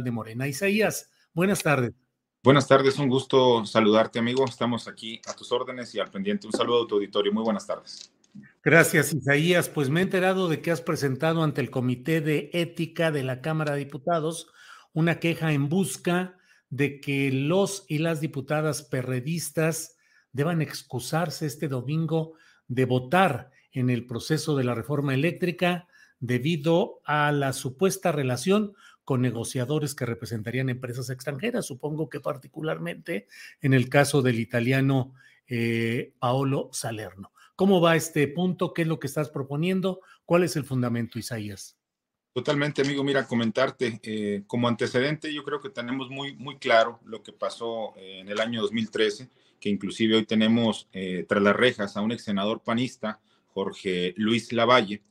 De Morena. Isaías, buenas tardes. Buenas tardes, un gusto saludarte, amigo. Estamos aquí a tus órdenes y al pendiente. Un saludo a tu auditorio. Muy buenas tardes. Gracias, Isaías. Pues me he enterado de que has presentado ante el Comité de Ética de la Cámara de Diputados una queja en busca de que los y las diputadas perredistas deban excusarse este domingo de votar en el proceso de la reforma eléctrica debido a la supuesta relación con negociadores que representarían empresas extranjeras, supongo que particularmente en el caso del italiano eh, Paolo Salerno. ¿Cómo va este punto? ¿Qué es lo que estás proponiendo? ¿Cuál es el fundamento, Isaías? Totalmente, amigo. Mira, comentarte, eh, como antecedente, yo creo que tenemos muy, muy claro lo que pasó eh, en el año 2013, que inclusive hoy tenemos eh, tras las rejas a un ex senador panista, Jorge Luis Lavalle,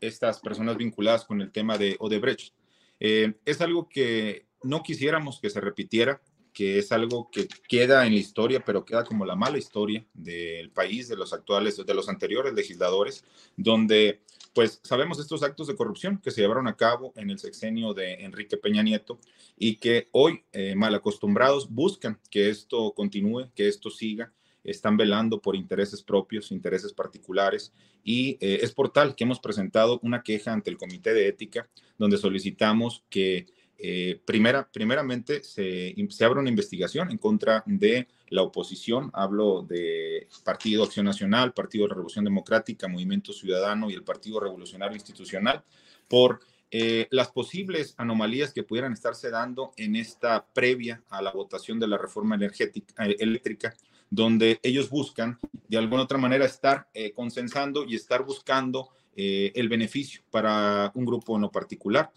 estas personas vinculadas con el tema de Odebrecht. es algo que no quisiéramos que se repitiera, que es algo que queda en la historia, pero queda como la mala historia del país, de los actuales, de los anteriores legisladores, donde pues sabemos estos actos de corrupción que se llevaron a cabo en el sexenio de Enrique Peña Nieto y que hoy, eh, mal acostumbrados, buscan que esto continúe, que esto siga, están velando por intereses propios, intereses particulares y eh, es por tal que hemos presentado una queja ante el Comité de Ética donde solicitamos que eh, primera, primeramente se, se abre una investigación en contra de la oposición, hablo de Partido Acción Nacional, Partido de Revolución Democrática, Movimiento Ciudadano y el Partido Revolucionario Institucional, por eh, las posibles anomalías que pudieran estarse dando en esta previa a la votación de la reforma energética, eh, eléctrica, donde ellos buscan de alguna otra manera estar eh, consensando y estar buscando el beneficio para un grupo no particular.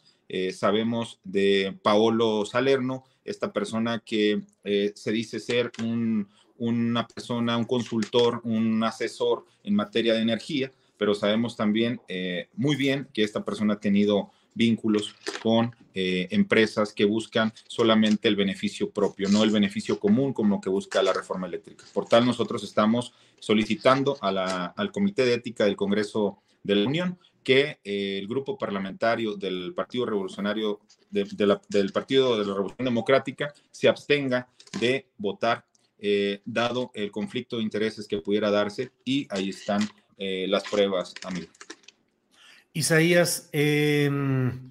sabemos de Paolo Salerno, esta persona que eh, se dice ser una persona, un consultor, un asesor en materia de energía, pero sabemos también eh, muy bien que esta persona ha tenido vínculos con eh, empresas que buscan solamente el beneficio propio, no el beneficio común como lo que busca la reforma eléctrica. Por tal, nosotros estamos solicitando al Comité de Ética del Congreso de la Unión que el grupo parlamentario del Partido Revolucionario del Partido de la Revolución Democrática se abstenga de votar, eh, dado el conflicto de intereses que pudiera darse, y ahí están eh, las pruebas, amigo. Isaías, em,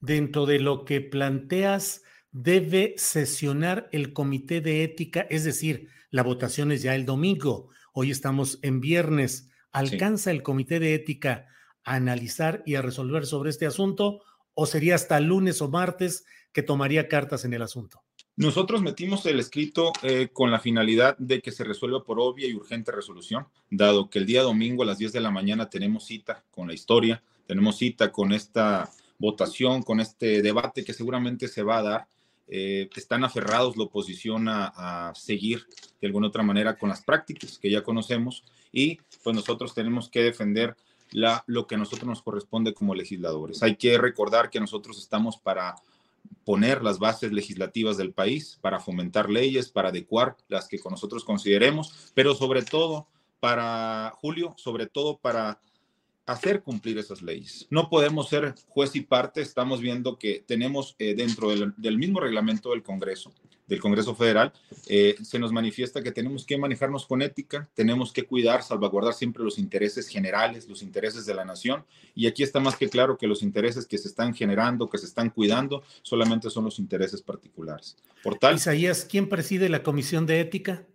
dentro de lo que planteas, debe sesionar el comité de ética, es decir, la votación es ya el domingo, hoy estamos en viernes. ¿Alcanza el comité de ética a analizar y a resolver sobre este asunto o sería hasta lunes o martes que tomaría cartas en el asunto? Nosotros metimos el escrito eh, con la finalidad de que se resuelva por obvia y urgente resolución, dado que el día domingo a las 10 de la mañana tenemos cita con la historia, tenemos cita con esta votación, con este debate que seguramente se va a dar. Eh, están aferrados la oposición a, a, seguir de alguna otra manera con las prácticas que ya conocemos y pues nosotros tenemos que defender la, lo que a nosotros nos corresponde como legisladores. Hay que recordar que nosotros estamos para poner las bases legislativas del país, para fomentar leyes, para adecuar las que con nosotros consideremos, pero sobre todo para, Julio, sobre todo para hacer cumplir esas leyes. No podemos ser juez y parte. Estamos viendo que tenemos eh, dentro del, mismo reglamento del Congreso, del Congreso Federal, eh, se nos manifiesta que tenemos que manejarnos con ética, tenemos que cuidar, salvaguardar siempre los intereses generales, los intereses de la nación. Y aquí está más que claro que los intereses que se están generando, que se están cuidando, solamente son los intereses particulares. Por tal, Isaías, ¿quién preside la Comisión de Ética?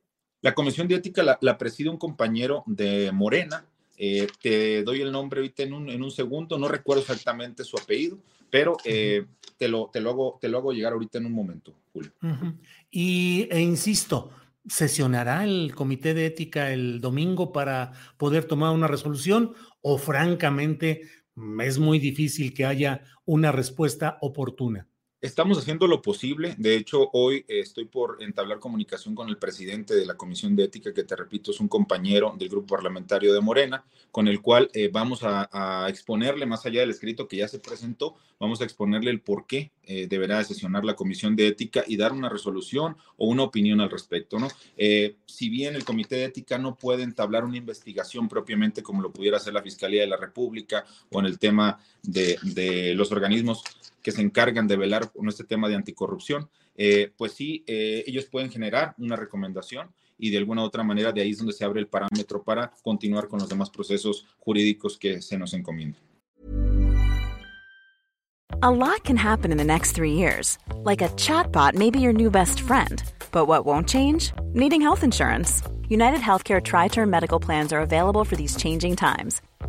La Comisión de Ética la preside un compañero de Morena, eh, te doy el nombre ahorita en un, en un, segundo, no recuerdo exactamente su apellido, pero eh, te, lo, te, lo hago, te lo hago llegar ahorita en un momento, Julio. Y e insisto, ¿sesionará el comité de ética el domingo para poder tomar una resolución o francamente es muy difícil que haya una respuesta oportuna? Estamos haciendo lo posible. De hecho, hoy eh, estoy por entablar comunicación con el presidente de la Comisión de Ética, que te repito, es un compañero del grupo parlamentario de Morena, con el cual eh, vamos a, exponerle, más allá del escrito que ya se presentó, vamos a exponerle el por qué eh, deberá sesionar la Comisión de Ética y dar una resolución o una opinión al respecto. ¿no? si bien el Comité de Ética no puede entablar una investigación propiamente como lo pudiera hacer la Fiscalía de la República o en el tema de los organismos que se encargan de velar con este tema de anticorrupción, eh, pues sí, eh, ellos pueden generar una recomendación y de alguna u otra manera de ahí es donde se abre el parámetro para continuar con los demás procesos jurídicos que se nos encomiendan. A lot can happen in the next three years. Like a chatbot may be your new best friend. But what won't change? Needing health insurance. United Healthcare Tri Term Medical Plans are available for these changing times.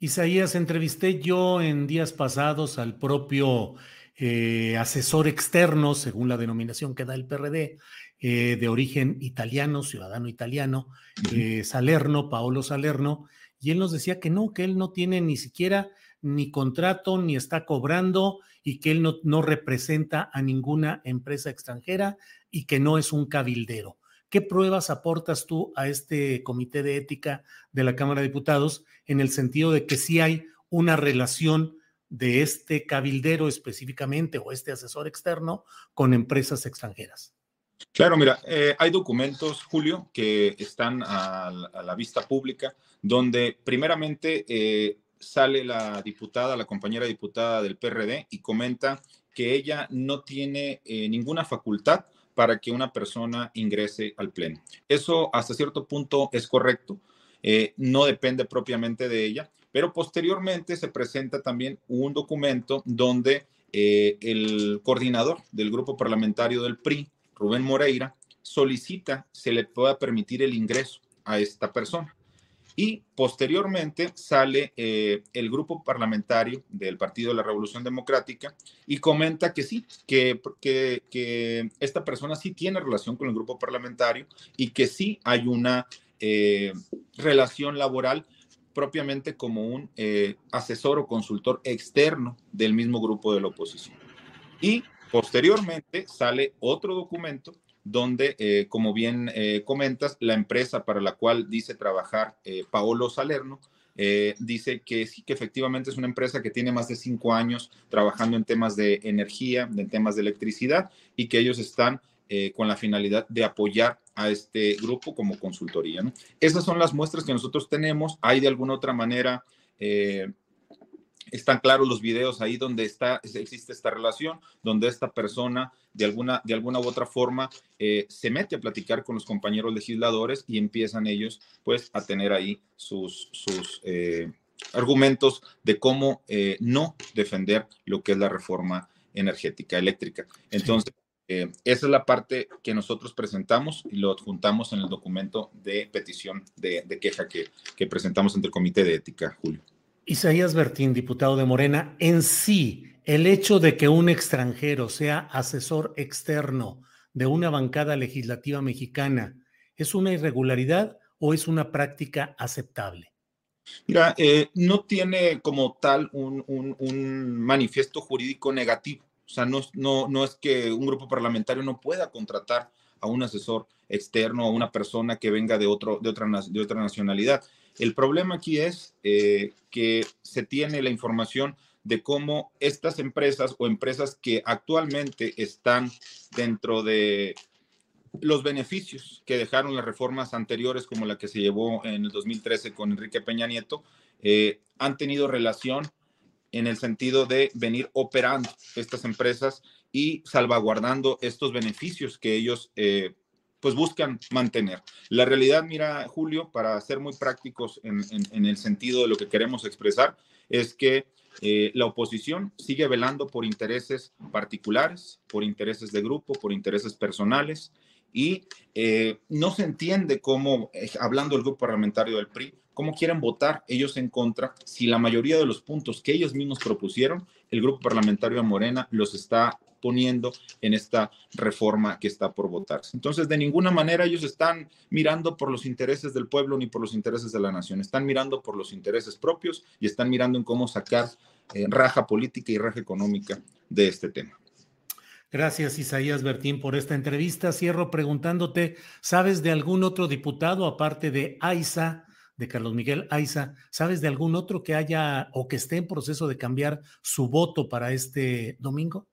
Isaías, entrevisté yo en días pasados al propio eh, asesor externo, según la denominación que da el PRD, eh, de origen italiano, ciudadano italiano, eh, Salerno, Paolo Salerno, y él nos decía que no, que él no tiene ni siquiera ni contrato, ni está cobrando, y que él no, no representa a ninguna empresa extranjera y que no es un cabildero. ¿Qué pruebas aportas tú a este comité de ética de la Cámara de Diputados en el sentido de que sí hay una relación de este cabildero específicamente o este asesor externo con empresas extranjeras? Claro, mira, eh, hay documentos, Julio, que están a, la vista pública, donde primeramente eh, sale la diputada, la compañera diputada del PRD, y comenta que ella no tiene eh, ninguna facultad para que una persona ingrese al pleno. Eso hasta cierto punto es correcto, eh, no depende propiamente de ella, pero posteriormente se presenta también un documento donde eh, el coordinador del grupo parlamentario del PRI, Rubén Moreira, solicita se le pueda permitir el ingreso a esta persona. Y posteriormente sale eh, el grupo parlamentario del Partido de la Revolución Democrática y comenta que sí, que, que, esta persona sí tiene relación con el grupo parlamentario y que sí hay una eh, relación laboral propiamente como un eh, asesor o consultor externo del mismo grupo de la oposición. Y posteriormente sale otro documento donde, eh, como bien eh, comentas, la empresa para la cual dice trabajar eh, Paolo Salerno, dice que sí, que efectivamente es una empresa que tiene más de cinco años trabajando en temas de energía, en temas de electricidad, y que ellos están con la finalidad de apoyar a este grupo como consultoría. Esas son las muestras que nosotros tenemos. Hay de alguna otra manera están claros los videos ahí donde está, existe esta relación, donde esta persona de alguna, de alguna u otra forma eh, se mete a platicar con los compañeros legisladores y empiezan ellos pues a tener ahí sus, sus eh, argumentos de cómo eh, no defender lo que es la reforma energética eléctrica. Entonces, Eh, esa es la parte que nosotros presentamos y lo adjuntamos en el documento de petición de, queja que, que, presentamos ante el Comité de Ética, Julio. Isaías Bertín, diputado de Morena, en sí, el hecho de que un extranjero sea asesor externo de una bancada legislativa mexicana, ¿es una irregularidad o es una práctica aceptable? Mira, eh, no tiene como tal un, un manifiesto jurídico negativo o sea, no, no, no es que un grupo parlamentario no pueda contratar a un asesor externo, a una persona que venga de, otro, de, otra, de otra nacionalidad. El problema aquí es eh, que se tiene la información de cómo estas empresas o empresas que actualmente están dentro de los beneficios que dejaron las reformas anteriores, como la que se llevó en el 2013 con Enrique Peña Nieto, eh, han tenido relación en el sentido de venir operando estas empresas y salvaguardando estos beneficios que ellos eh, pues buscan mantener. La realidad, mira, Julio, para ser muy prácticos en, el sentido de lo que queremos expresar, es que eh, la oposición sigue velando por intereses particulares, por intereses de grupo, por intereses personales, y eh, no se entiende cómo, hablando del grupo parlamentario del PRI, cómo quieren votar ellos en contra si la mayoría de los puntos que ellos mismos propusieron, el grupo parlamentario de Morena los está poniendo en esta reforma que está por votarse. Entonces, de ninguna manera ellos están mirando por los intereses del pueblo ni por los intereses de la nación, están mirando por los intereses propios y están mirando en cómo sacar eh, raja política y raja económica de este tema. Gracias, Isaías Bertín, por esta entrevista. Cierro preguntándote, ¿sabes de algún otro diputado aparte de AISA de Carlos Miguel Aiza. ¿Sabes de algún otro que haya o que esté en proceso de cambiar su voto para este domingo?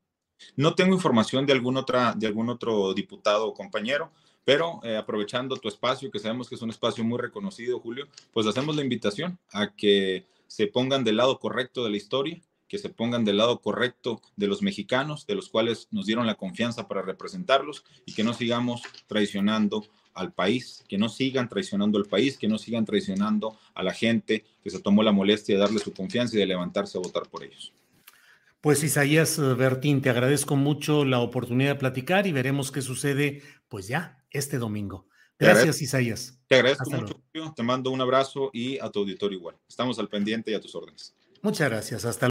No tengo información de algún, otra, de algún otro diputado o compañero, pero eh, aprovechando tu espacio, que sabemos que es un espacio muy reconocido, Julio, pues hacemos la invitación a que se pongan del lado correcto de la historia, que se pongan del lado correcto de los mexicanos, de los cuales nos dieron la confianza para representarlos y que no sigamos traicionando al país, que no sigan traicionando al país, que no sigan traicionando a la gente que se tomó la molestia de darle su confianza y de levantarse a votar por ellos. Pues Isaías Bertín, te agradezco mucho la oportunidad de platicar y veremos qué sucede, pues ya, este domingo. Gracias, Isaías. Te agradezco mucho, te mando un abrazo y a tu auditorio igual. Estamos al pendiente y a tus órdenes. Muchas gracias, hasta luego.